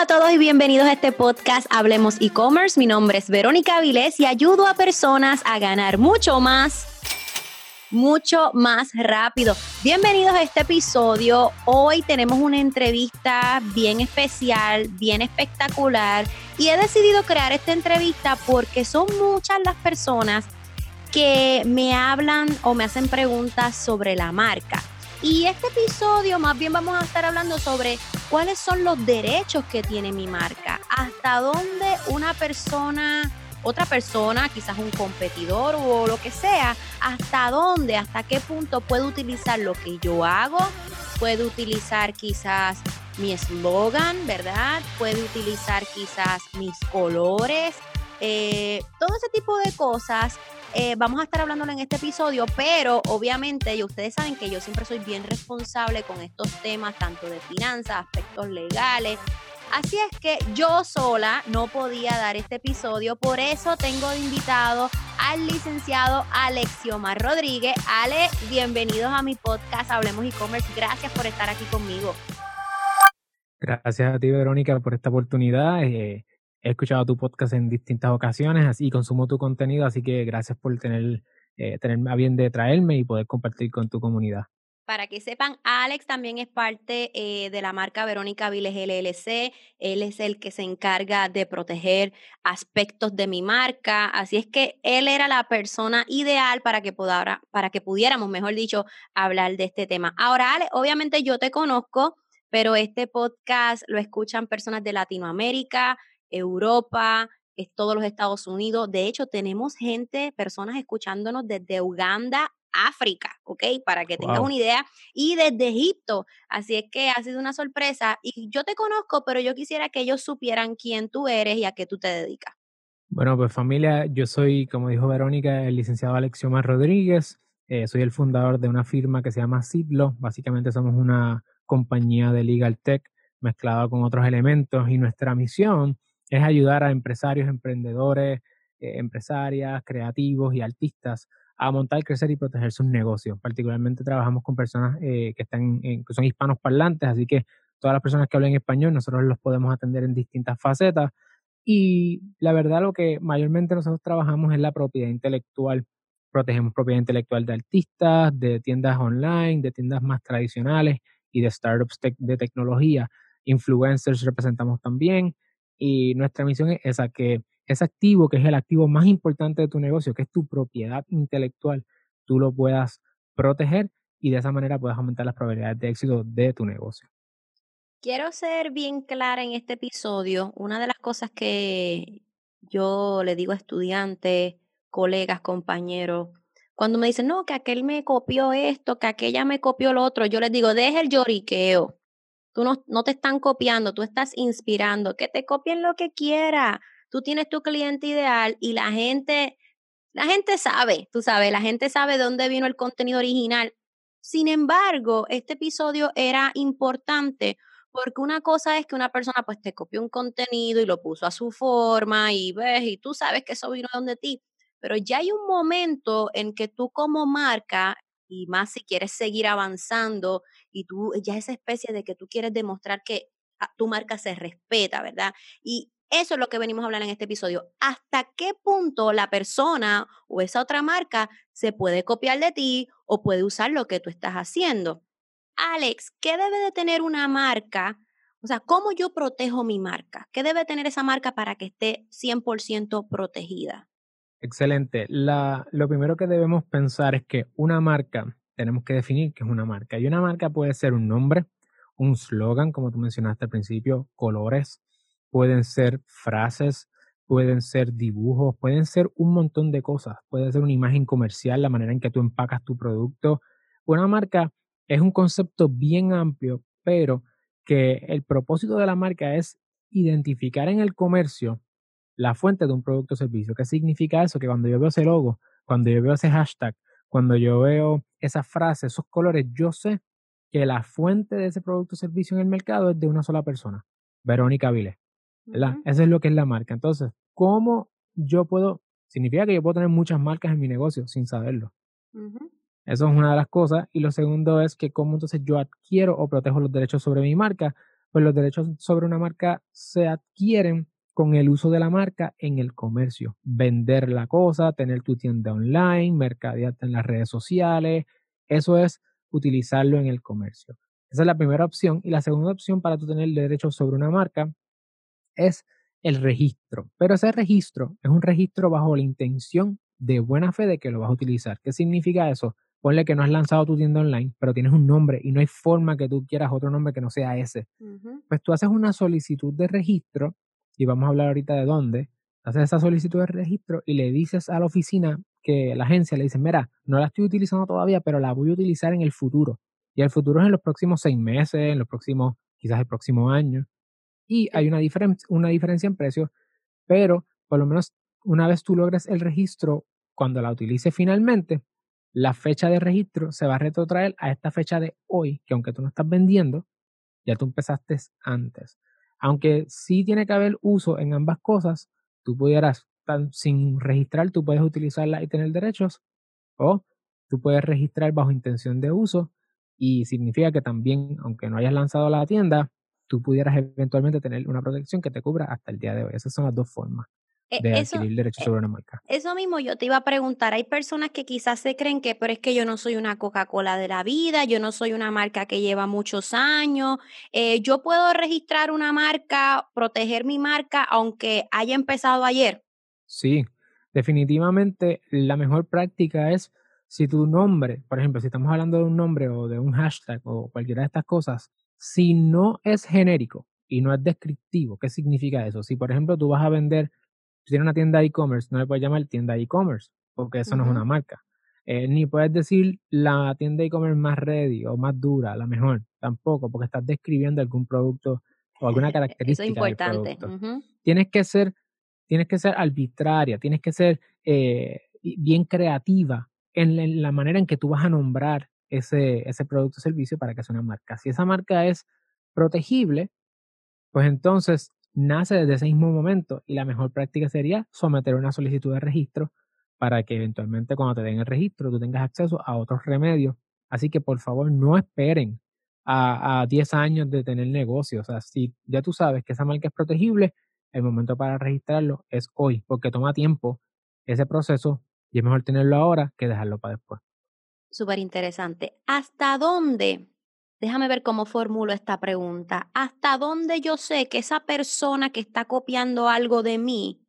a todos y bienvenidos a este podcast Hablemos e-commerce. Mi nombre es Verónica Avilés y ayudo a personas a ganar mucho más, mucho más rápido. Bienvenidos a este episodio. Hoy tenemos una entrevista bien especial, bien espectacular y he decidido crear esta entrevista porque son muchas las personas que me hablan o me hacen preguntas sobre la marca. Y este episodio más bien vamos a estar hablando sobre cuáles son los derechos que tiene mi marca, hasta dónde una persona, otra persona, quizás un competidor o lo que sea, hasta dónde, hasta qué punto puede utilizar lo que yo hago, puede utilizar quizás mi eslogan, ¿verdad? Puede utilizar quizás mis colores, eh, todo ese tipo de cosas eh, vamos a estar hablándolo en este episodio, pero obviamente y ustedes saben que yo siempre soy bien responsable con estos temas, tanto de finanzas, aspectos legales. Así es que yo sola no podía dar este episodio, por eso tengo de invitado al licenciado Alexiomar Rodríguez. Ale, bienvenidos a mi podcast Hablemos e-commerce. Gracias por estar aquí conmigo. Gracias a ti, Verónica, por esta oportunidad. Eh, he escuchado tu podcast en distintas ocasiones y consumo tu contenido, así que gracias por tener, eh, tenerme a bien de traerme y poder compartir con tu comunidad. Para que sepan, Alex también es parte eh, de la marca Verónica Viles LLC. Él es el que se encarga de proteger aspectos de mi marca. Así es que él era la persona ideal para que, podara, para que pudiéramos, mejor dicho, hablar de este tema. Ahora, Alex, obviamente yo te conozco, pero este podcast lo escuchan personas de Latinoamérica, Europa, es todos los Estados Unidos. De hecho, tenemos gente, personas escuchándonos desde Uganda, África, ¿ok? Para que tengas una idea, y desde Egipto. Así es que ha sido una sorpresa. Y yo te conozco, pero yo quisiera que ellos supieran quién tú eres y a qué tú te dedicas. Bueno, pues familia, yo soy, como dijo Verónica, el licenciado Alexiomar Rodríguez. Eh, soy el fundador de una firma que se llama Citlo. Básicamente somos una compañía de legal tech mezclada con otros elementos y nuestra misión es ayudar a empresarios, emprendedores, eh, empresarias, creativos y artistas a montar, crecer y proteger sus negocios. Particularmente trabajamos con personas eh, que, están que son hispanos parlantes, así que todas las personas que hablan español, nosotros los podemos atender en distintas facetas. Y la verdad, lo que mayormente nosotros trabajamos es la propiedad intelectual. Protegemos propiedad intelectual de artistas, de tiendas online, de tiendas más tradicionales y de startups de tecnología. Influencers representamos también. Y nuestra misión es esa, que ese activo, que es el activo más importante de tu negocio, que es tu propiedad intelectual, tú lo puedas proteger y de esa manera puedas aumentar las probabilidades de éxito de tu negocio. Quiero ser bien clara en este episodio. Una de las cosas que yo le digo a estudiantes, colegas, compañeros, cuando me dicen, no, que aquel me copió esto, que aquella me copió lo otro, yo les digo, deja el lloriqueo. Tú no, no te están copiando, tú estás inspirando, que te copien lo que quiera. Tú tienes tu cliente ideal y la gente, la gente sabe, tú sabes, la gente sabe dónde vino el contenido original. Sin embargo, este episodio era importante porque una cosa es que una persona pues te copió un contenido y lo puso a su forma y ves y tú sabes que eso vino de donde ti, pero ya hay un momento en que tú como marca y más si quieres seguir avanzando y tú ya esa especie de que tú quieres demostrar que ah, tu marca se respeta, ¿verdad? Y eso es lo que venimos a hablar en este episodio. ¿Hasta qué punto la persona o esa otra marca se puede copiar de ti o puede usar lo que tú estás haciendo? Alex, ¿qué debe de tener una marca? O sea, ¿cómo yo protejo mi marca? ¿Qué debe tener esa marca para que esté 100% protegida? Excelente. Lo primero que debemos pensar es que una marca, tenemos que definir qué es una marca. Y una marca puede ser un nombre, un slogan, como tú mencionaste al principio, colores, pueden ser frases, pueden ser dibujos, pueden ser un montón de cosas. Puede ser una imagen comercial, la manera en que tú empacas tu producto. Una marca es un concepto bien amplio, pero que el propósito de la marca es identificar en el comercio la fuente de un producto o servicio. ¿Qué significa eso? Que cuando yo veo ese logo, cuando yo veo ese hashtag, cuando yo veo esa frase, esos colores, yo sé que la fuente de ese producto o servicio en el mercado es de una sola persona, Verónica Vile. ¿verdad? Eso es lo que es la marca. Entonces, ¿cómo yo puedo? Significa que yo puedo tener muchas marcas en mi negocio sin saberlo. Eso es una de las cosas. Y lo segundo es que cómo entonces yo adquiero o protejo los derechos sobre mi marca. pues los derechos sobre una marca se adquieren con el uso de la marca en el comercio. Vender la cosa, tener tu tienda online, mercadearte en las redes sociales. Eso es utilizarlo en el comercio. Esa es la primera opción. Y la segunda opción para tú tener derechos sobre una marca es el registro. Pero ese registro es un registro bajo la intención de buena fe de que lo vas a utilizar. ¿Qué significa eso? ponle que no has lanzado tu tienda online, pero tienes un nombre y no hay forma que tú quieras otro nombre que no sea ese. Pues tú haces una solicitud de registro, y vamos a hablar ahorita de dónde, haces esa solicitud de registro y le dices a la oficina que la agencia le dice, mira, no la estoy utilizando todavía, pero la voy a utilizar en el futuro. Y el futuro es en los próximos seis meses, en los próximos, quizás el próximo año. Y hay una, una diferencia en precio, pero por lo menos una vez tú logres el registro, cuando la utilices finalmente, la fecha de registro se va a retrotraer a esta fecha de hoy, que aunque tú no estás vendiendo, ya tú empezaste antes. Aunque sí tiene que haber uso en ambas cosas, tú pudieras, sin registrar, tú puedes utilizarla y tener derechos, o tú puedes registrar bajo intención de uso y significa que también, aunque no hayas lanzado la tienda, tú pudieras eventualmente tener una protección que te cubra hasta el día de hoy. Esas son las dos formas. E, de adquirir derechos e, sobre una marca. Eso mismo yo te iba a preguntar. Hay personas que quizás se creen que, pero es que yo no soy una Coca-Cola de la vida, yo no soy una marca que lleva muchos años. Eh, yo puedo registrar una marca, proteger mi marca, aunque haya empezado ayer. Sí, definitivamente la mejor práctica es si tu nombre, por ejemplo, si estamos hablando de un nombre o de un hashtag o cualquiera de estas cosas, si no es genérico y no es descriptivo, ¿qué significa eso? Si, por ejemplo, tú vas a vender si tienes una tienda e-commerce, no le puedes llamar tienda e-commerce, porque eso no es una marca. Eh, ni puedes decir la tienda e-commerce más ready o más dura, la mejor, tampoco, porque estás describiendo algún producto o alguna característica. Eso es importante. Tienes que ser, tienes que ser arbitraria, tienes que ser eh, bien creativa en la, manera en que tú vas a nombrar ese, ese producto o servicio para que sea una marca. Si esa marca es protegible, pues entonces nace desde ese mismo momento y la mejor práctica sería someter una solicitud de registro para que eventualmente cuando te den el registro tú tengas acceso a otros remedios. Así que por favor no esperen a, a 10 años de tener negocio. O sea, si ya tú sabes que esa marca es protegible, el momento para registrarlo es hoy, porque toma tiempo ese proceso y es mejor tenerlo ahora que dejarlo para después. Súper interesante. ¿Hasta dónde Déjame ver cómo formulo esta pregunta. ¿Hasta dónde yo sé que esa persona que está copiando algo de mí,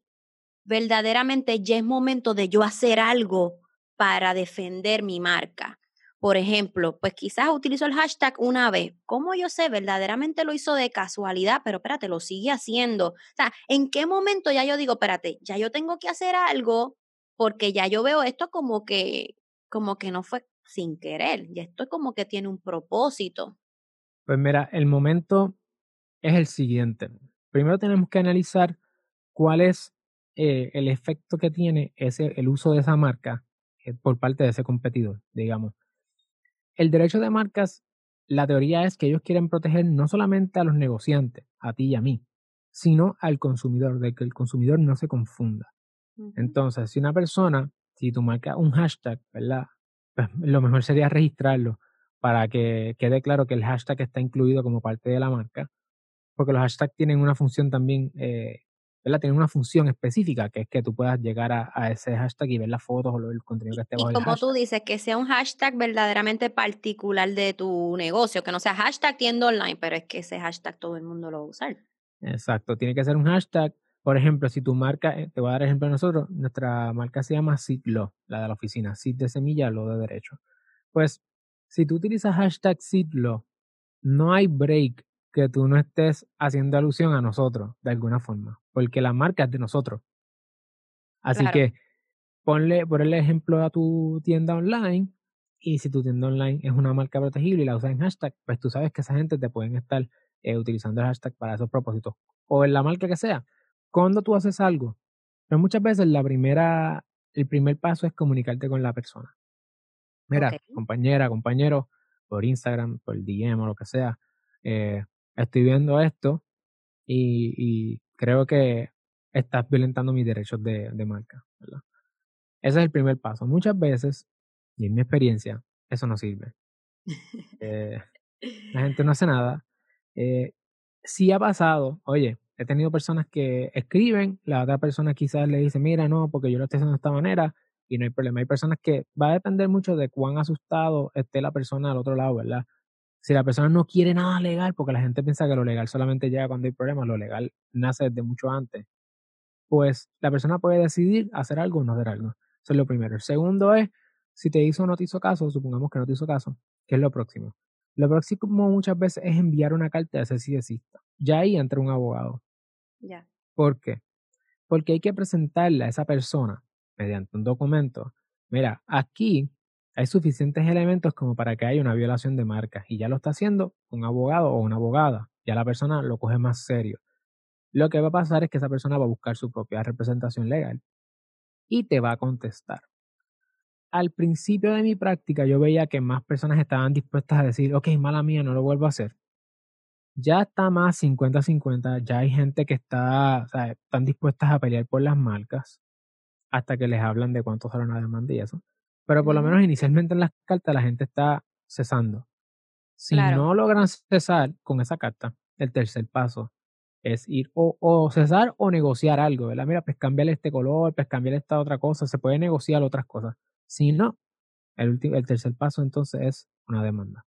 verdaderamente ya es momento de yo hacer algo para defender mi marca? Por ejemplo, pues quizás utilizo el hashtag una vez. ¿Cómo yo sé? Verdaderamente lo hizo de casualidad, pero espérate, lo sigue haciendo. O sea, ¿en qué momento ya yo digo, espérate, ya yo tengo que hacer algo porque ya yo veo esto como que, como que no fue sin querer. Y esto es como que tiene un propósito. Pues mira, el momento es el siguiente. Primero tenemos que analizar cuál es eh, el efecto que tiene ese, el uso de esa marca eh, por parte de ese competidor, digamos. El derecho de marcas, la teoría es que ellos quieren proteger no solamente a los negociantes, a ti y a mí, sino al consumidor, de que el consumidor no se confunda. Entonces, si una persona, si tú marcas un hashtag, ¿verdad? Pues lo mejor sería registrarlo para que quede claro que el hashtag está incluido como parte de la marca, porque los hashtags tienen una función también, eh, ¿verdad? Tienen una función específica, que es que tú puedas llegar a, ese hashtag y ver las fotos o el contenido que esté bajo Y como tú dices, que sea un hashtag verdaderamente particular de tu negocio, que no sea hashtag tienda online, pero es que ese hashtag todo el mundo lo va a usar. Exacto, tiene que ser un hashtag por ejemplo, si tu marca, eh, te voy a dar ejemplo de nosotros, nuestra marca se llama SIDLO, la de la oficina, SID de semilla, lo de derecho. Pues, si tú utilizas hashtag SIDLO, no hay break que tú no estés haciendo alusión a nosotros, de alguna forma, porque la marca es de nosotros. Así que ponle, por el ejemplo a tu tienda online, y si tu tienda online es una marca protegible y la usas en hashtag, pues tú sabes que esa gente te pueden estar eh, utilizando el hashtag para esos propósitos, o en la marca que sea cuando tú haces algo, pero pues muchas veces la primera, el primer paso es comunicarte con la persona. Mira, compañera, compañero, por Instagram, por DM o lo que sea, eh, estoy viendo esto y, creo que estás violentando mis derechos de, marca. Ese es el primer paso. Muchas veces, y en mi experiencia, eso no sirve. Eh, la gente no hace nada. Eh, sí ha pasado, oye, he tenido personas que escriben, la otra persona quizás le dice, mira, no, porque yo lo estoy haciendo de esta manera y no hay problema. Hay personas que va a depender mucho de cuán asustado esté la persona al otro lado, ¿verdad? Si la persona no quiere nada legal, porque la gente piensa que lo legal solamente llega cuando hay problemas, lo legal nace desde mucho antes, pues la persona puede decidir hacer algo o no hacer algo. Eso es lo primero. El segundo es, si te hizo o no te hizo caso, supongamos que no te hizo caso, ¿qué es lo próximo? Lo próximo muchas veces es enviar una carta de si desista. Ya ahí entra un abogado. ¿Por qué? Porque hay que presentarle a esa persona mediante un documento. Mira, aquí hay suficientes elementos como para que haya una violación de marca y ya lo está haciendo un abogado o una abogada. Ya la persona lo coge más serio. Lo que va a pasar es que esa persona va a buscar su propia representación legal y te va a contestar. Al principio de mi práctica yo veía que más personas estaban dispuestas a decir, ok, mala mía, no lo vuelvo a hacer. Ya está más 50-50, ya hay gente que está, o sea, están dispuestas a pelear por las marcas hasta que les hablan de cuánto sale una demanda y eso. Pero por lo menos inicialmente en las cartas la gente está cesando. Si no logran cesar con esa carta, el tercer paso es ir o, cesar o negociar algo, ¿verdad? Mira, pues cambiarle este color, pues cambiarle esta otra cosa, se puede negociar otras cosas. Si no, el, el tercer paso entonces es una demanda.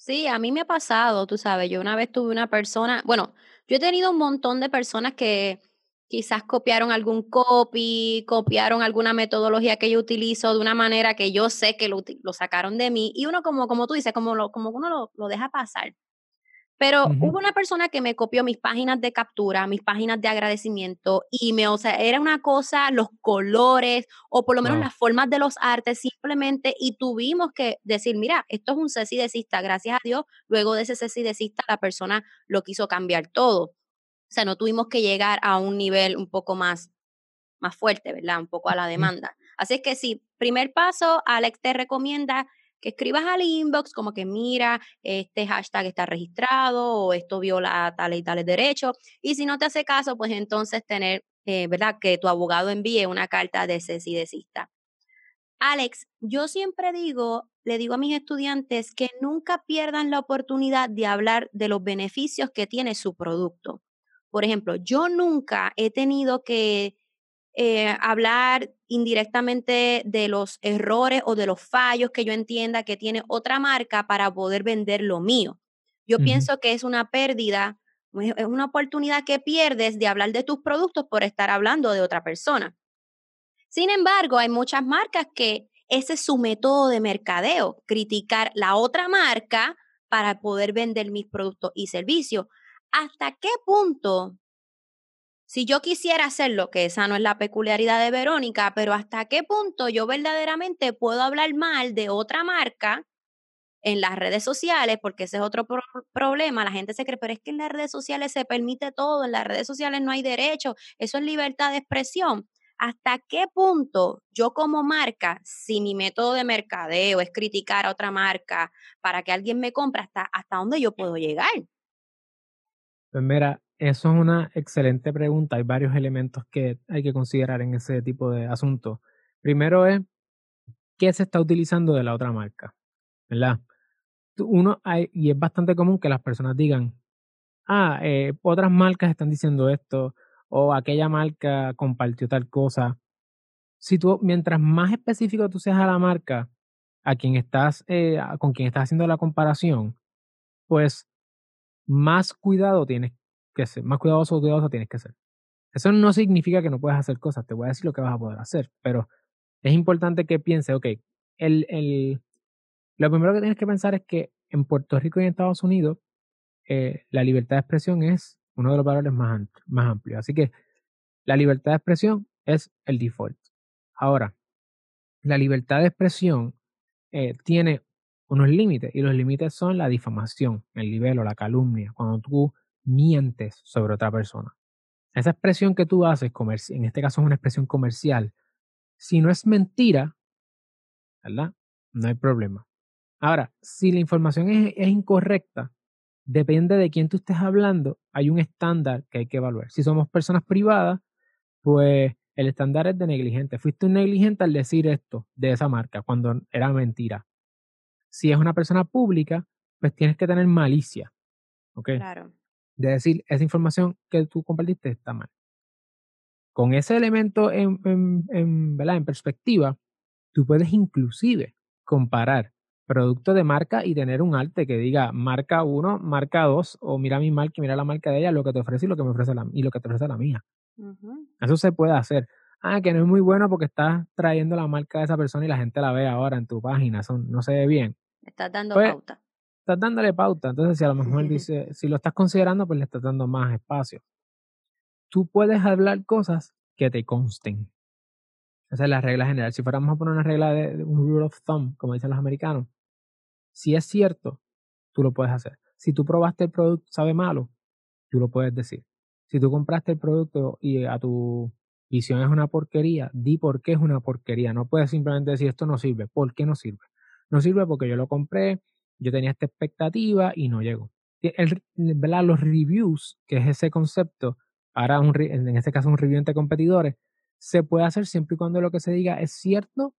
Sí, a mí me ha pasado, tú sabes, yo una vez tuve una persona, bueno, yo he tenido un montón de personas que quizás copiaron algún copy, copiaron alguna metodología que yo utilizo de una manera que yo sé que lo, sacaron de mí y uno como, como tú dices, como, lo, como uno lo, lo deja pasar. Pero hubo una persona que me copió mis páginas de captura, mis páginas de agradecimiento y me, o sea, era una cosa, los colores o por lo menos las formas de los artes simplemente y tuvimos que decir, mira, esto es un cesi desista, gracias a Dios, luego de ese cesi desista la persona lo quiso cambiar todo. O sea, no tuvimos que llegar a un nivel un poco más, más fuerte, ¿verdad? Un poco a la demanda. Así es que sí, primer paso, Alex te recomienda que escribas al inbox como que mira, este hashtag está registrado o esto viola tales y tales derechos. Y si no te hace caso, pues entonces tener, eh, ¿verdad? Que tu abogado envíe una carta de desista. Alex, yo siempre digo, le digo a mis estudiantes que nunca pierdan la oportunidad de hablar de los beneficios que tiene su producto. Por ejemplo, yo nunca he tenido que eh, hablar indirectamente de los errores o de los fallos que yo entienda que tiene otra marca para poder vender lo mío. Yo pienso que es una pérdida, es una oportunidad que pierdes de hablar de tus productos por estar hablando de otra persona. Sin embargo, hay muchas marcas que ese es su método de mercadeo, criticar la otra marca para poder vender mis productos y servicios. ¿Hasta qué punto si yo quisiera hacerlo, que esa no es la peculiaridad de Verónica, pero hasta qué punto yo verdaderamente puedo hablar mal de otra marca en las redes sociales, porque ese es otro problema, la gente se cree, pero es que en las redes sociales se permite todo, en las redes sociales no hay derecho, eso es libertad de expresión. ¿Hasta qué punto yo como marca, si mi método de mercadeo es criticar a otra marca para que alguien me compre, hasta, hasta dónde yo puedo llegar? Pues mira, eso es una excelente pregunta. Hay varios elementos que hay que considerar en ese tipo de asuntos. Primero es, ¿qué se está utilizando de la otra marca? ¿Verdad? Uno y es bastante común que las personas digan, ah, eh, otras marcas están diciendo esto, o aquella marca compartió tal cosa. Si tú, mientras más específico tú seas a la marca, a quien estás, eh, con quien estás haciendo la comparación, pues más cuidado tienes que ser, más cuidadoso o cuidadosa tienes que ser. Eso no significa que no puedas hacer cosas, te voy a decir lo que vas a poder hacer, pero es importante que pienses, ok, el, el, lo primero que tienes que pensar es que en Puerto Rico y en Estados Unidos eh, la libertad de expresión es uno de los valores más, más amplios. Así que la libertad de expresión es el default. Ahora, la libertad de expresión eh, tiene unos límites y los límites son la difamación, el nivel o la calumnia. Cuando tú mientes sobre otra persona. Esa expresión que tú haces, en este caso es una expresión comercial, si no es mentira, ¿verdad? No hay problema. Ahora, si la información es, es incorrecta, depende de quién tú estés hablando, hay un estándar que hay que evaluar. Si somos personas privadas, pues el estándar es de negligente. Fuiste un negligente al decir esto de esa marca cuando era mentira. Si es una persona pública, pues tienes que tener malicia. ¿Ok? Claro. De decir, esa información que tú compartiste está mal. Con ese elemento en, en, en, ¿verdad? en perspectiva, tú puedes inclusive comparar producto de marca y tener un arte que diga marca 1, marca 2, o mira mi marca y mira la marca de ella, lo que te ofrece y lo que me ofrece la, y lo que te ofrece la mía. Eso se puede hacer. Ah, que no es muy bueno porque estás trayendo la marca de esa persona y la gente la ve ahora en tu página, Eso no se ve bien. Estás dando pues, pauta. Estás dándole pauta. Entonces, si a lo mejor dice, si lo estás considerando, pues le estás dando más espacio. Tú puedes hablar cosas que te consten. Esa es la regla general. Si fuéramos a poner una regla de, un rule of thumb, como dicen los americanos, si es cierto, tú lo puedes hacer. Si tú probaste el producto, sabe malo, tú lo puedes decir. Si tú compraste el producto y a tu visión es una porquería, di por qué es una porquería. No puedes simplemente decir esto no sirve. ¿Por qué no sirve? No sirve porque yo lo compré, yo tenía esta expectativa y no llegó. El, Los reviews, que es ese concepto, ahora un, en este caso un review entre competidores, se puede hacer siempre y cuando lo que se diga es cierto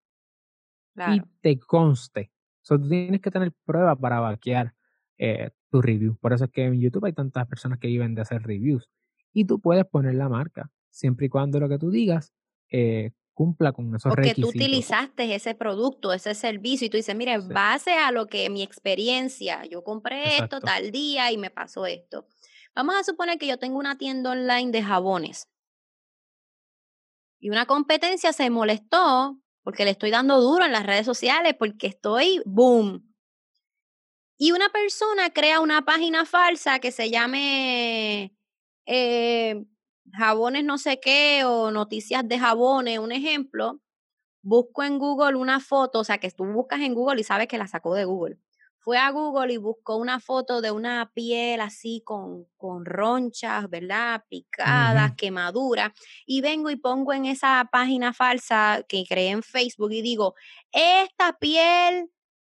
y te conste. So, tú tienes que tener pruebas para vaquear eh, tu review. Por eso es que en YouTube hay tantas personas que viven de hacer reviews. Y tú puedes poner la marca, siempre y cuando lo que tú digas eh, cumpla con esos Porque requisitos. tú utilizaste ese producto, ese servicio, y tú dices, mire, base a lo que mi experiencia, yo compré esto tal día y me pasó esto. Vamos a suponer que yo tengo una tienda online de jabones. Y una competencia se molestó porque le estoy dando duro en las redes sociales, porque estoy boom. Y una persona crea una página falsa que se llame eh, jabones no sé qué o noticias de jabones, un ejemplo. Busco en Google una foto, o sea, que tú buscas en Google y sabes que la sacó de Google fue a Google y buscó una foto de una piel así con, con ronchas, ¿verdad? Picadas, quemaduras. Y vengo y pongo en esa página falsa que creé en Facebook y digo, esta piel,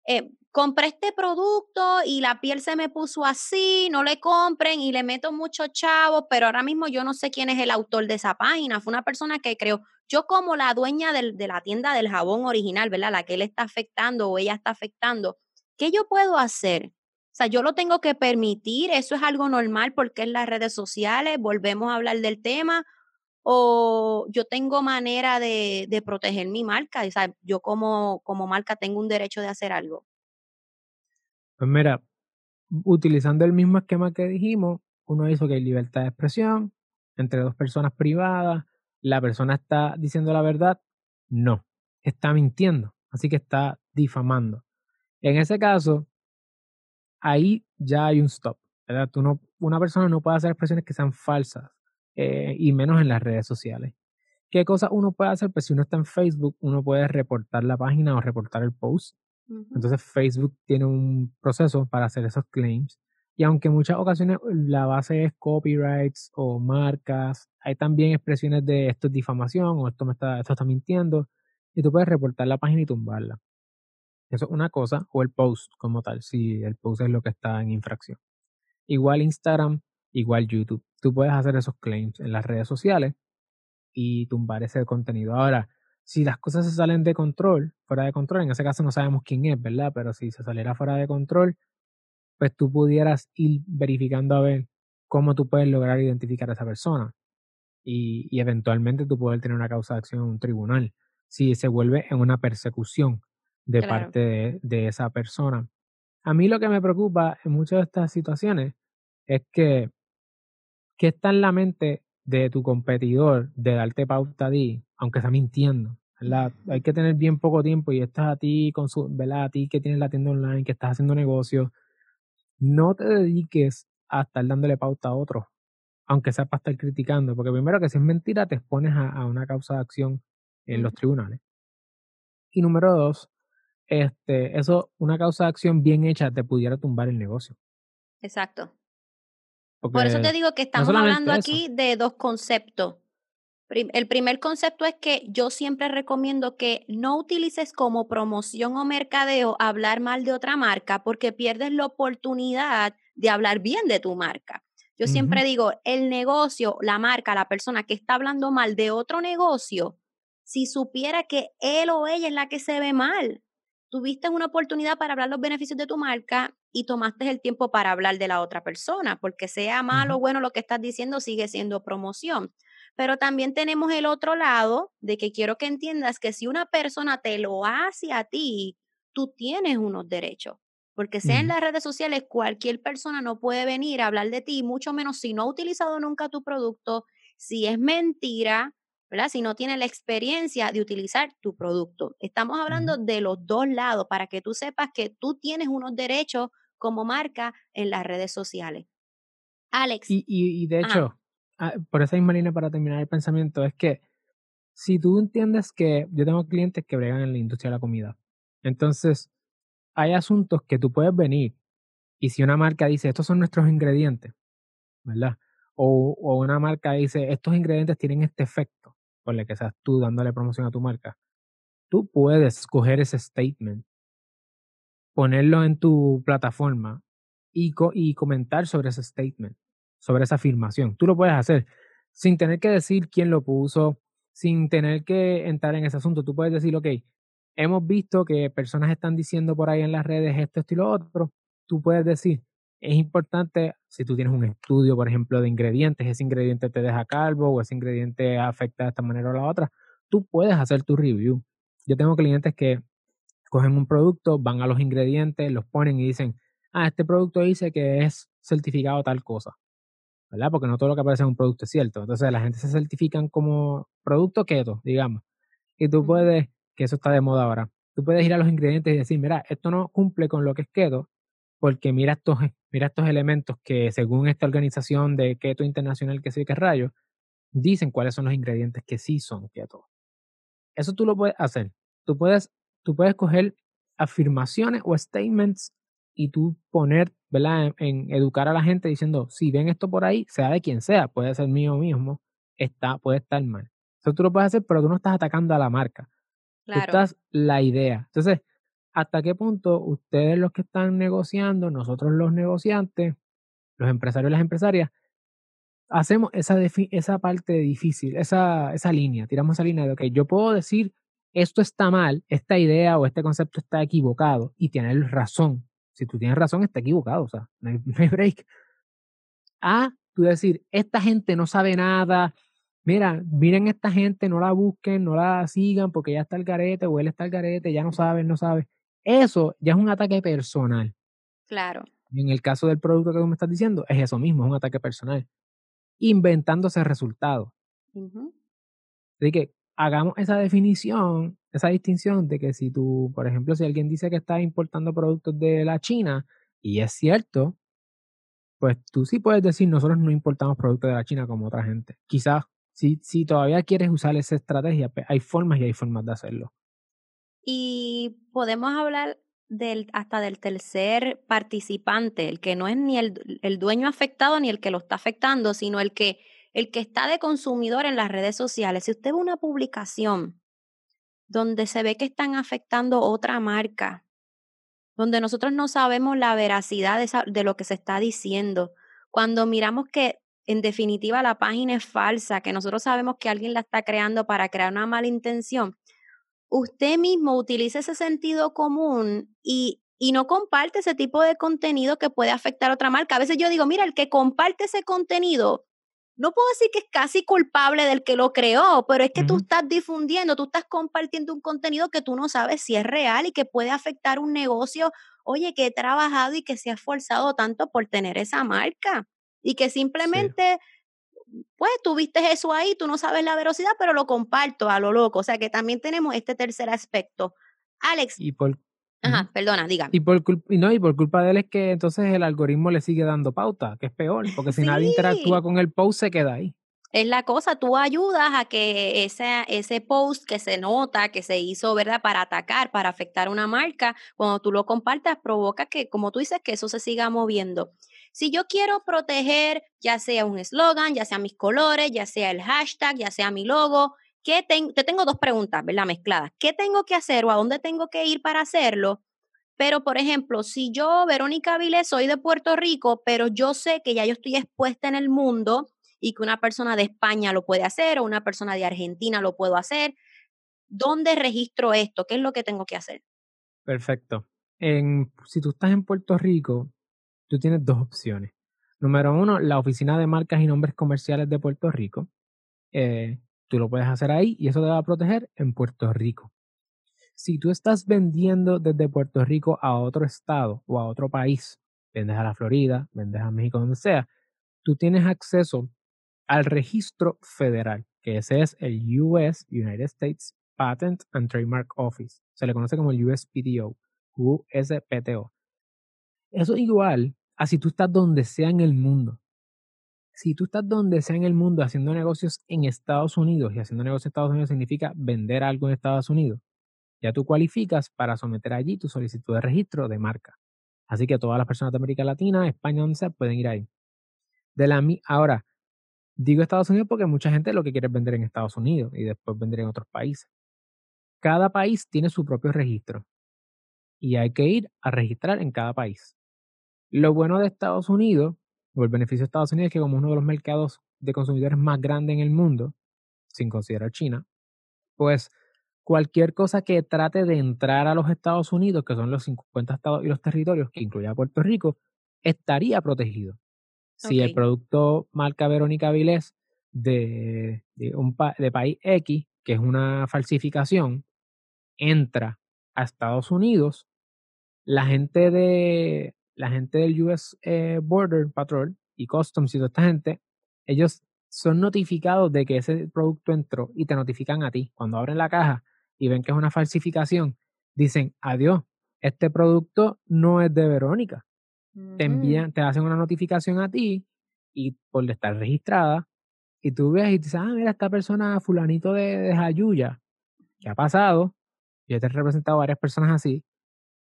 eh, compré este producto y la piel se me puso así, no le compren y le meto mucho chavo, pero ahora mismo yo no sé quién es el autor de esa página. Fue una persona que creó, yo como la dueña de la tienda del jabón original, ¿verdad? La que él está afectando o ella está afectando ¿Qué yo puedo hacer? O sea, yo lo tengo que permitir, eso es algo normal porque en las redes sociales, volvemos a hablar del tema, o yo tengo manera de, de proteger mi marca, o sea, yo como, como marca tengo un derecho de hacer algo. Pues mira, utilizando el mismo esquema que dijimos, uno hizo que hay libertad de expresión entre dos personas privadas, la persona está diciendo la verdad, no, está mintiendo, así que está difamando. En ese caso, ahí ya hay un stop. ¿verdad? Tú no, una persona no puede hacer expresiones que sean falsas, eh, y menos en las redes sociales. ¿Qué cosa uno puede hacer? Pues si uno está en Facebook, uno puede reportar la página o reportar el post. Entonces Facebook tiene un proceso para hacer esos claims. Y aunque en muchas ocasiones la base es copyrights o marcas, hay también expresiones de esto es difamación o esto me está, esto está mintiendo. Y tú puedes reportar la página y tumbarla. Eso es una cosa, o el post como tal, si el post es lo que está en infracción. Igual Instagram, igual YouTube. Tú puedes hacer esos claims en las redes sociales y tumbar ese contenido. Ahora, si las cosas se salen de control, fuera de control, en ese caso no sabemos quién es, ¿verdad? Pero si se saliera fuera de control, pues tú pudieras ir verificando a ver cómo tú puedes lograr identificar a esa persona. Y, y eventualmente tú puedes tener una causa de acción en un tribunal. Si se vuelve en una persecución de parte de, esa persona. A mí lo que me preocupa en muchas de estas situaciones es que, ¿qué está en la mente de tu competidor de darte pauta a ti, aunque está mintiendo? ¿verdad? Hay que tener bien poco tiempo y estás a ti, con su, ¿verdad? A ti que tienes la tienda online, que estás haciendo negocio. No te dediques a estar dándole pauta a otros, aunque sea para estar criticando, porque primero que si es mentira te expones a, una causa de acción en los tribunales. Y número dos, este, eso, una causa de acción bien hecha te pudiera tumbar el negocio. Exacto. Por eso te digo que estamos hablando aquí de dos conceptos. El primer concepto es que yo siempre recomiendo que no utilices como promoción o mercadeo hablar mal de otra marca porque pierdes la oportunidad de hablar bien de tu marca. Yo siempre digo, el negocio, la marca, la persona que está hablando mal de otro negocio, si supiera que él o ella es la que se ve mal, tuviste una oportunidad para hablar los beneficios de tu marca y tomaste el tiempo para hablar de la otra persona, porque sea malo o bueno lo que estás diciendo, sigue siendo promoción. Pero también tenemos el otro lado de que quiero que entiendas que si una persona te lo hace a ti, tú tienes unos derechos. Porque sea en las redes sociales, cualquier persona no puede venir a hablar de ti, mucho menos si no ha utilizado nunca tu producto, si es mentira, ¿verdad? Si no tiene la experiencia de utilizar tu producto. Estamos hablando de los dos lados para que tú sepas que tú tienes unos derechos como marca en las redes sociales. Alex. Y, y, de hecho, ah, por esa misma línea para terminar el pensamiento, es que si tú entiendes que yo tengo clientes que bregan en la industria de la comida, entonces hay asuntos que tú puedes venir y si una marca dice, estos son nuestros ingredientes, ¿verdad? O, o una marca dice, estos ingredientes tienen este efecto, por el que seas tú dándole promoción a tu marca, tú puedes coger ese statement, ponerlo en tu plataforma y, comentar sobre ese statement, sobre esa afirmación. Tú lo puedes hacer sin tener que decir quién lo puso, sin tener que entrar en ese asunto. Tú puedes decir, ok, hemos visto que personas están diciendo por ahí en las redes esto, esto y lo otro. Tú puedes decir, es importante, si tú tienes un estudio, por ejemplo, de ingredientes, ese ingrediente te deja calvo o ese ingrediente afecta de esta manera o la otra, tú puedes hacer tu review. Yo tengo clientes que cogen un producto, van a los ingredientes, los ponen y dicen, ah, este producto dice que es certificado tal cosa, ¿verdad? Porque no todo lo que aparece en un producto es cierto. Entonces la gente se certifican como producto keto, digamos. Y tú puedes, que eso está de moda ahora, tú puedes ir a los ingredientes y decir, mira, esto no cumple con lo que es keto, porque mira estos, mira estos elementos que según esta organización de keto internacional que sí que rayo, dicen cuáles son los ingredientes que sí son keto. Eso tú lo puedes hacer. Tú puedes, tú puedes coger afirmaciones o statements y tú poner, ¿verdad? En, educar a la gente diciendo, si ven esto por ahí, sea de quien sea, puede ser mío mismo, está, puede estar mal. Eso tú lo puedes hacer, pero tú no estás atacando a la marca. Tú estás la idea. Entonces, hasta qué punto ustedes los que están negociando, nosotros los negociantes, los empresarios y las empresarias, hacemos esa, esa parte difícil, esa, esa línea, tiramos esa línea de, que yo puedo decir, esto está mal, esta idea o este concepto está equivocado y tener razón. Si tú tienes razón, está equivocado, o sea, no hay, no hay break. A, tú decir, esta gente no sabe nada, mira, miren esta gente, no la busquen, no la sigan porque ya está el garete o él está el garete, ya no sabe, no sabe. Eso ya es un ataque personal. Claro. En el caso del producto que tú me estás diciendo, es eso mismo, es un ataque personal. Inventándose resultados. Así que hagamos esa definición, esa distinción de que si tú, por ejemplo, si alguien dice que está importando productos de la China, y es cierto, pues tú sí puedes decir, nosotros no importamos productos de la China como otra gente. Quizás si, si todavía quieres usar esa estrategia, pues hay formas y hay formas de hacerlo. Y podemos hablar del, hasta del tercer participante, el que no es ni el, el, dueño afectado ni el que lo está afectando, sino el que, el que está de consumidor en las redes sociales. Si usted ve una publicación donde se ve que están afectando otra marca, donde nosotros no sabemos la veracidad de, lo que se está diciendo, cuando miramos que en definitiva la página es falsa, que nosotros sabemos que alguien la está creando para crear una mala intención, usted mismo utilice ese sentido común y, y no comparte ese tipo de contenido que puede afectar a otra marca. A veces yo digo, mira, el que comparte ese contenido, no puedo decir que es casi culpable del que lo creó, pero es que tú estás difundiendo, tú estás compartiendo un contenido que tú no sabes si es real y que puede afectar un negocio, oye, que he trabajado y que se ha esforzado tanto por tener esa marca y que simplemente pues tuviste eso ahí, tú no sabes la velocidad, pero lo comparto a lo loco. O sea que también tenemos este tercer aspecto. Alex. Y por, Ajá, perdona, dígame. Y por, no, y por culpa de él es que entonces el algoritmo le sigue dando pauta, que es peor, porque si nadie interactúa con el post, se queda ahí. Es la cosa, tú ayudas a que ese, ese post que se nota, que se hizo, ¿verdad?, para atacar, para afectar una marca, cuando tú lo compartas, provoca que, como tú dices, que eso se siga moviendo. Si yo quiero proteger ya sea un eslogan, ya sea mis colores, ya sea el hashtag, ya sea mi logo, ¿qué te tengo dos preguntas, ¿verdad? Mezcladas. ¿Qué tengo que hacer o a dónde tengo que ir para hacerlo? Pero, por ejemplo, si yo, Verónica Vilés, soy de Puerto Rico, pero yo sé que ya yo estoy expuesta en el mundo y que una persona de España lo puede hacer o una persona de Argentina lo puedo hacer, ¿dónde registro esto? ¿Qué es lo que tengo que hacer? Perfecto. en, si tú estás en Puerto Rico, tú tienes dos opciones. Número uno, la Oficina de Marcas y Nombres Comerciales de Puerto Rico. Eh, tú lo puedes hacer ahí y eso te va a proteger en Puerto Rico. Si tú estás vendiendo desde Puerto Rico a otro estado o a otro país, vendes a la Florida, vendes a México, donde sea, tú tienes acceso al registro federal, que ese es el US, United States Patent and Trademark Office. Se le conoce como el USPTO, USPTO. Eso es igual a si tú estás donde sea en el mundo. Si tú estás donde sea en el mundo haciendo negocios en Estados Unidos, y haciendo negocios en Estados Unidos significa vender algo en Estados Unidos, ya tú cualificas para someter allí tu solicitud de registro de marca. Así que todas las personas de América Latina, España, donde sea, pueden ir ahí. De la, ahora, digo Estados Unidos porque mucha gente lo que quiere es vender en Estados Unidos y después vender en otros países. Cada país tiene su propio registro y hay que ir a registrar en cada país. Lo bueno de Estados Unidos, o el beneficio de Estados Unidos, que como uno de los mercados de consumidores más grandes en el mundo, sin considerar China, pues cualquier cosa que trate de entrar a los Estados Unidos, que son los 50 estados y los territorios, que incluye a Puerto Rico, estaría protegido. Si el producto marca Verónica Vilés de, un de país X, que es una falsificación, entra a Estados Unidos, la gente de la gente del US eh, Border Patrol y Customs y toda esta gente, ellos son notificados de que ese producto entró y te notifican a ti. Cuando abren la caja y ven que es una falsificación, dicen, adiós, este producto no es de Verónica. Te envían, te hacen una notificación a ti y por estar registrada, y tú ves y dices, ah, mira, esta persona fulanito de, de Jayuya, ¿qué ha pasado? Yo te he representado a varias personas así.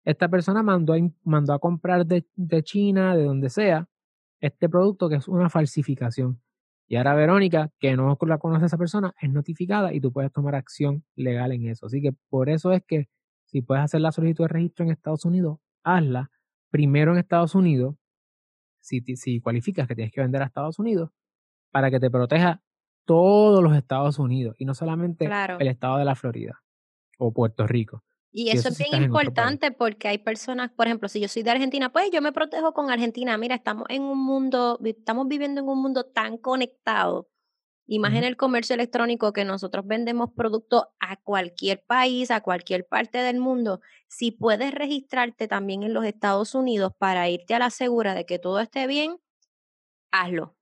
Esta persona mandó a, mandó a comprar de, de China, de donde sea, este producto que es una falsificación. Y ahora Verónica, que no la conoce a esa persona, es notificada y tú puedes tomar acción legal en eso. Así que por eso es que si puedes hacer la solicitud de registro en Estados Unidos, hazla primero en Estados Unidos, si, si cualificas que tienes que vender a Estados Unidos, para que te proteja todos los Estados Unidos y no solamente el estado de la Florida o Puerto Rico. Y eso, es bien importante porque hay personas, por ejemplo, si yo soy de Argentina, pues yo me protejo con Argentina. Mira, estamos en un mundo, estamos viviendo en un mundo tan conectado. Imagina el comercio electrónico que nosotros vendemos productos a cualquier país, a cualquier parte del mundo. Si puedes registrarte también en los Estados Unidos para irte a la segura de que todo esté bien, hazlo.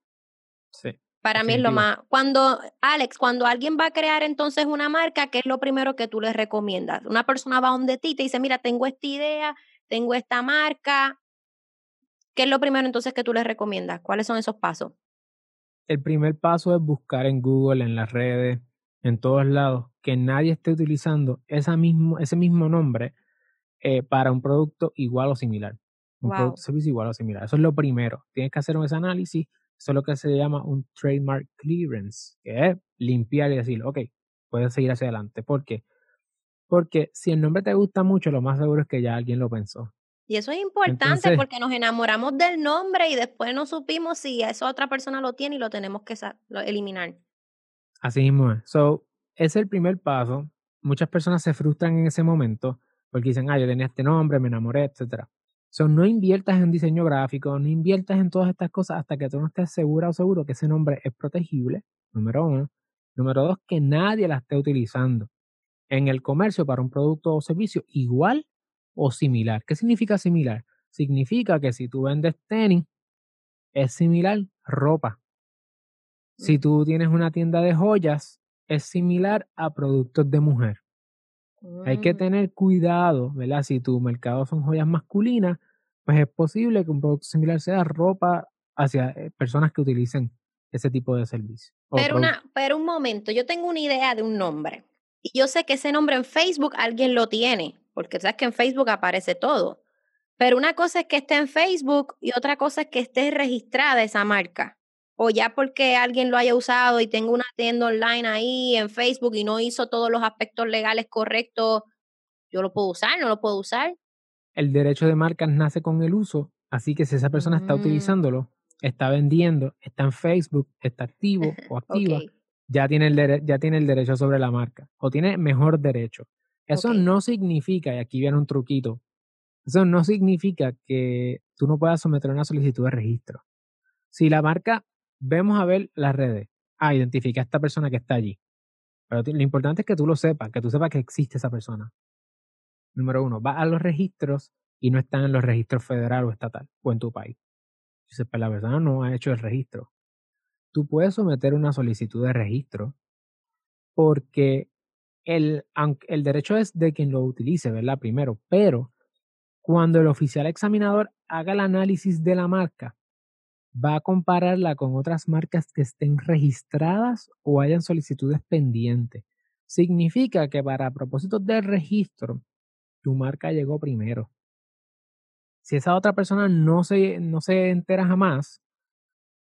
Sí. Para mí es lo más. Cuando, Alex, cuando alguien va a crear entonces una marca, ¿qué es lo primero que tú les recomiendas? Una persona va donde ti y te dice, mira, tengo esta idea, tengo esta marca. ¿Qué es lo primero entonces que tú les recomiendas? ¿Cuáles son esos pasos? El primer paso es buscar en Google, en las redes, en todos lados, que nadie esté utilizando esa mismo, ese mismo nombre eh, para un producto igual o similar. Un producto servicio igual o similar. Eso es lo primero. Tienes que hacer ese análisis eso es lo que se llama un trademark clearance, que es limpiar y decir, ok, puedes seguir hacia adelante. ¿Por qué? Porque si el nombre te gusta mucho, lo más seguro es que ya alguien lo pensó. Y eso es importante porque nos enamoramos del nombre y después no supimos si esa otra persona lo tiene y lo tenemos que eliminar. Así mismo es. So, es el primer paso. Muchas personas se frustran en ese momento porque dicen, ah, yo tenía este nombre, me enamoré, etcétera. So, no inviertas en diseño gráfico, no inviertas en todas estas cosas hasta que tú no estés segura o seguro que ese nombre es protegible, número uno. Número dos, que nadie la esté utilizando en el comercio para un producto o servicio igual o similar. ¿Qué significa similar? Significa que si tú vendes tenis, es similar ropa. Si tú tienes una tienda de joyas, es similar a productos de mujer. Hay que mm. tener cuidado, ¿verdad? Si tu mercado son joyas masculinas, pues es posible que un producto similar sea ropa hacia eh, personas que utilicen ese tipo de servicio. Pero, una, pero un momento, yo tengo una idea de un nombre. Y yo sé que ese nombre en Facebook alguien lo tiene, porque sabes que en Facebook aparece todo. Pero una cosa es que esté en Facebook y otra cosa es que esté registrada esa marca o ya porque alguien lo haya usado y tengo una tienda online ahí en Facebook y no hizo todos los aspectos legales correctos, yo lo puedo usar, no lo puedo usar. El derecho de marcas nace con el uso, así que si esa persona está mm. utilizándolo, está vendiendo, está en Facebook, está activo o activa, ya, tiene el ya tiene el derecho sobre la marca o tiene mejor derecho. Eso no significa, y aquí viene un truquito, Eso no significa que tú no puedas someter una solicitud de registro. Si la marca, vemos a ver las redes, ah, identifica a esta persona que está allí. Pero lo importante es que tú lo sepas, que tú sepas que existe esa persona. Número uno, va a los registros y no están en los registros federal o estatal o en tu país. Dices, pues la persona no ha hecho el registro. Tú puedes someter una solicitud de registro porque el, el derecho es de quien lo utilice, ¿verdad? Primero, pero cuando el oficial examinador haga el análisis de la marca, va a compararla con otras marcas que estén registradas o hayan solicitudes pendientes. Significa que para propósitos del registro, tu marca llegó primero. Si esa otra persona no se, no se entera jamás,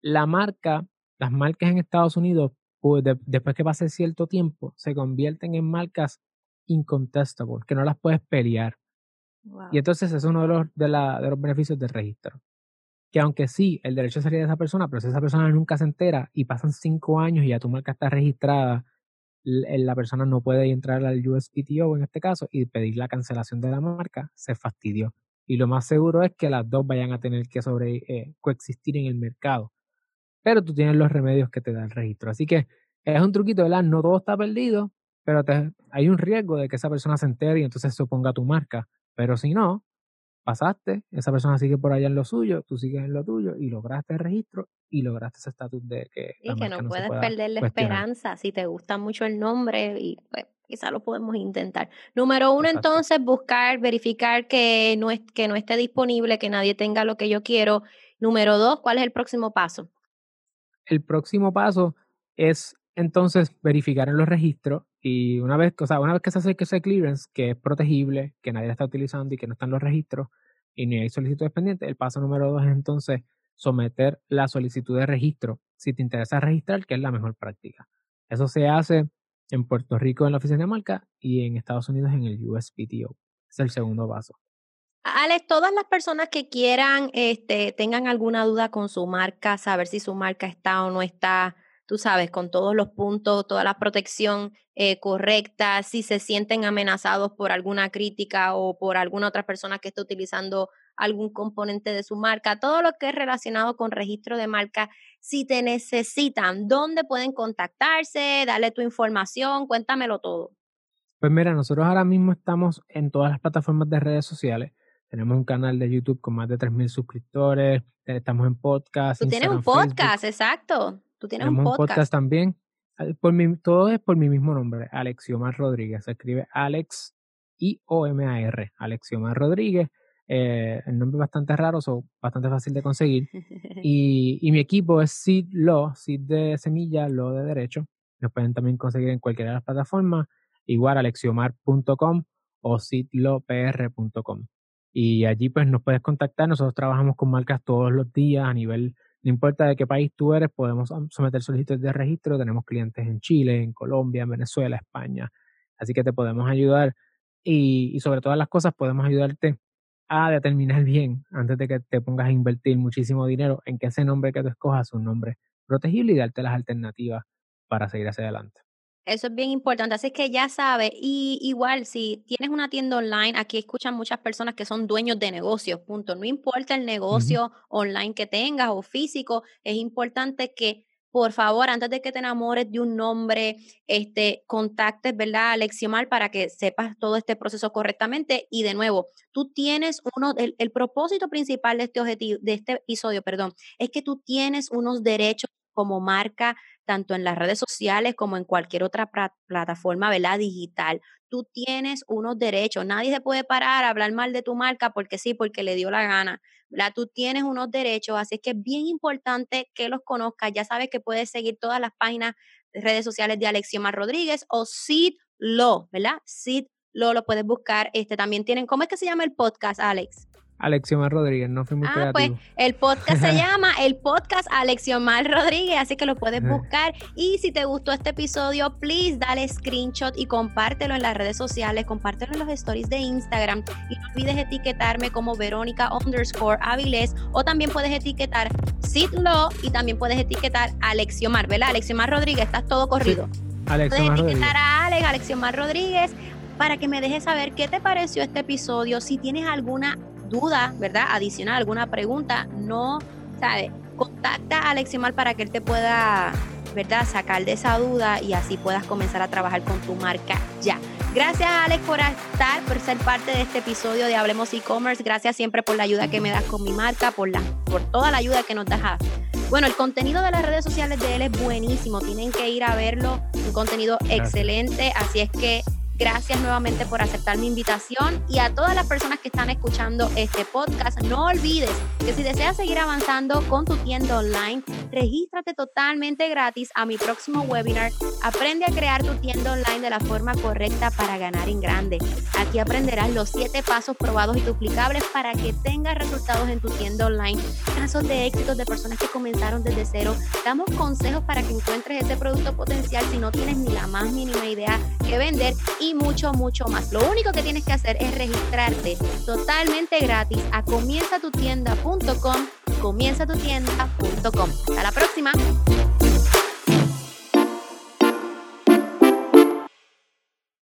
la marca, las marcas en Estados Unidos, pues después que pase cierto tiempo, se convierten en marcas incontestable, que no las puedes pelear. Y entonces es uno de los, de, de los beneficios del registro. Que aunque sí, el derecho sería de esa persona, pero si esa persona nunca se entera y pasan cinco años y ya tu marca está registrada, la persona no puede entrar al USPTO en este caso y pedir la cancelación de la marca, se fastidió y lo más seguro es que las dos vayan a tener que sobre, eh, coexistir en el mercado. Pero tú tienes los remedios que te da el registro. Así que es un truquito, ¿verdad? No todo está perdido, pero hay un riesgo de que esa persona se entere y entonces se oponga a tu marca. Pero si no, pasaste, esa persona sigue por allá en lo suyo, tú sigues en lo tuyo y lograste el registro y lograste ese estatus de que... Y que no, puedes perder la esperanza si te gusta mucho el nombre y pues quizá lo podemos intentar. Número uno, entonces, buscar, verificar que no, es, que no esté disponible, que nadie tenga lo que yo quiero. Número dos, ¿cuál es el próximo paso? El próximo paso es entonces verificar en los registros y una vez, o sea, una vez que se hace ese clearance, que es protegible, que nadie está utilizando y que no están los registros y ni hay solicitudes pendientes, el paso número dos es entonces someter la solicitud de registro si te interesa registrar, que es la mejor práctica. Eso se hace en Puerto Rico en la oficina de marca y en Estados Unidos en el USPTO. Es el segundo paso. Alex, todas las personas que quieran, este, tengan alguna duda con su marca, saber si su marca está o no está, tú sabes, con todos los puntos, toda la protección eh, correcta, si se sienten amenazados por alguna crítica o por alguna otra persona que esté utilizando algún componente de su marca, todo lo que es relacionado con registro de marca, si te necesitan, ¿dónde pueden contactarse? Dale tu información, cuéntamelo todo. Pues mira, nosotros ahora mismo estamos en todas las plataformas de redes sociales. Tenemos un canal de YouTube con más de 3.000 suscriptores, estamos en podcast. Tú tienes un podcast, exacto. Tú tienes un podcast. un podcast también. Por mi, todo es por mi mismo nombre, Alexiomar Rodríguez. Se escribe Alex I-O-M-A-R, Alexiomar Rodríguez. Eh, el nombre es bastante raro, o bastante fácil de conseguir. Y, y mi equipo es Sid Law, Sid de semilla, Law de derecho. Lo pueden también conseguir en cualquiera de las plataformas, igual alexiomar.com o sidlopr.com. Y allí pues nos puedes contactar. Nosotros trabajamos con marcas todos los días a nivel, no importa de qué país tú eres, podemos someter solicitudes de registro. Tenemos clientes en Chile, en Colombia, en Venezuela, España. Así que te podemos ayudar y, y sobre todas las cosas podemos ayudarte a determinar bien, antes de que te pongas a invertir muchísimo dinero, en que ese nombre que tú escojas es un nombre protegible y darte las alternativas para seguir hacia adelante. Eso es bien importante, así que ya sabes, y igual si tienes una tienda online, aquí escuchan muchas personas que son dueños de negocios, punto. No importa el negocio online que tengas o físico, es importante que por favor, antes de que te enamores de un nombre, este, contactes, ¿verdad? Alexiomar para que sepas todo este proceso correctamente. Y de nuevo, tú tienes uno, el, el propósito principal de este objetivo, de este episodio, perdón, es que tú tienes unos derechos como marca, tanto en las redes sociales como en cualquier otra plataforma, ¿verdad? Digital. Tú tienes unos derechos. Nadie se puede parar a hablar mal de tu marca porque sí, porque le dio la gana. ¿verdad? Tú tienes unos derechos, así que es bien importante que los conozcas. Ya sabes que puedes seguir todas las páginas de redes sociales de Alexioma Rodríguez o Sid Lo, ¿verdad? Sid Lo lo puedes buscar. Este también tienen, ¿cómo es que se llama el podcast, Alex? Alexiomar Rodríguez, no fui muy ah, Pues el podcast se llama el podcast Alexiomar Rodríguez, así que lo puedes buscar. Y si te gustó este episodio, please dale screenshot y compártelo en las redes sociales, compártelo en los stories de Instagram. Y no olvides etiquetarme como Verónica underscore Avilés o también puedes etiquetar Sidlo y también puedes etiquetar Alexiomar, ¿verdad? Alexiomar Rodríguez, estás todo corrido. Sí. puedes etiquetar a Alex, Alexiomar Rodríguez para que me dejes saber qué te pareció este episodio. Si tienes alguna duda, ¿verdad? Adicional, alguna pregunta, no, ¿sabes? Contacta a Aleximar para que él te pueda, ¿verdad? Sacar de esa duda y así puedas comenzar a trabajar con tu marca ya. Gracias Alex por estar, por ser parte de este episodio de Hablemos e-commerce. Gracias siempre por la ayuda que me das con mi marca, por, la, por toda la ayuda que nos das. Bueno, el contenido de las redes sociales de él es buenísimo. Tienen que ir a verlo. Un contenido excelente. Así es que Gracias nuevamente por aceptar mi invitación y a todas las personas que están escuchando este podcast, no olvides que si deseas seguir avanzando con tu tienda online, regístrate totalmente gratis a mi próximo webinar. Aprende a crear tu tienda online de la forma correcta para ganar en grande. Aquí aprenderás los 7 pasos probados y duplicables para que tengas resultados en tu tienda online, casos de éxitos de personas que comenzaron desde cero. Damos consejos para que encuentres ese producto potencial si no tienes ni la más mínima idea que vender y mucho, mucho más. Lo único que tienes que hacer es registrarte totalmente gratis a comienzatutienda.com, comienzatutienda.com. Hasta la próxima.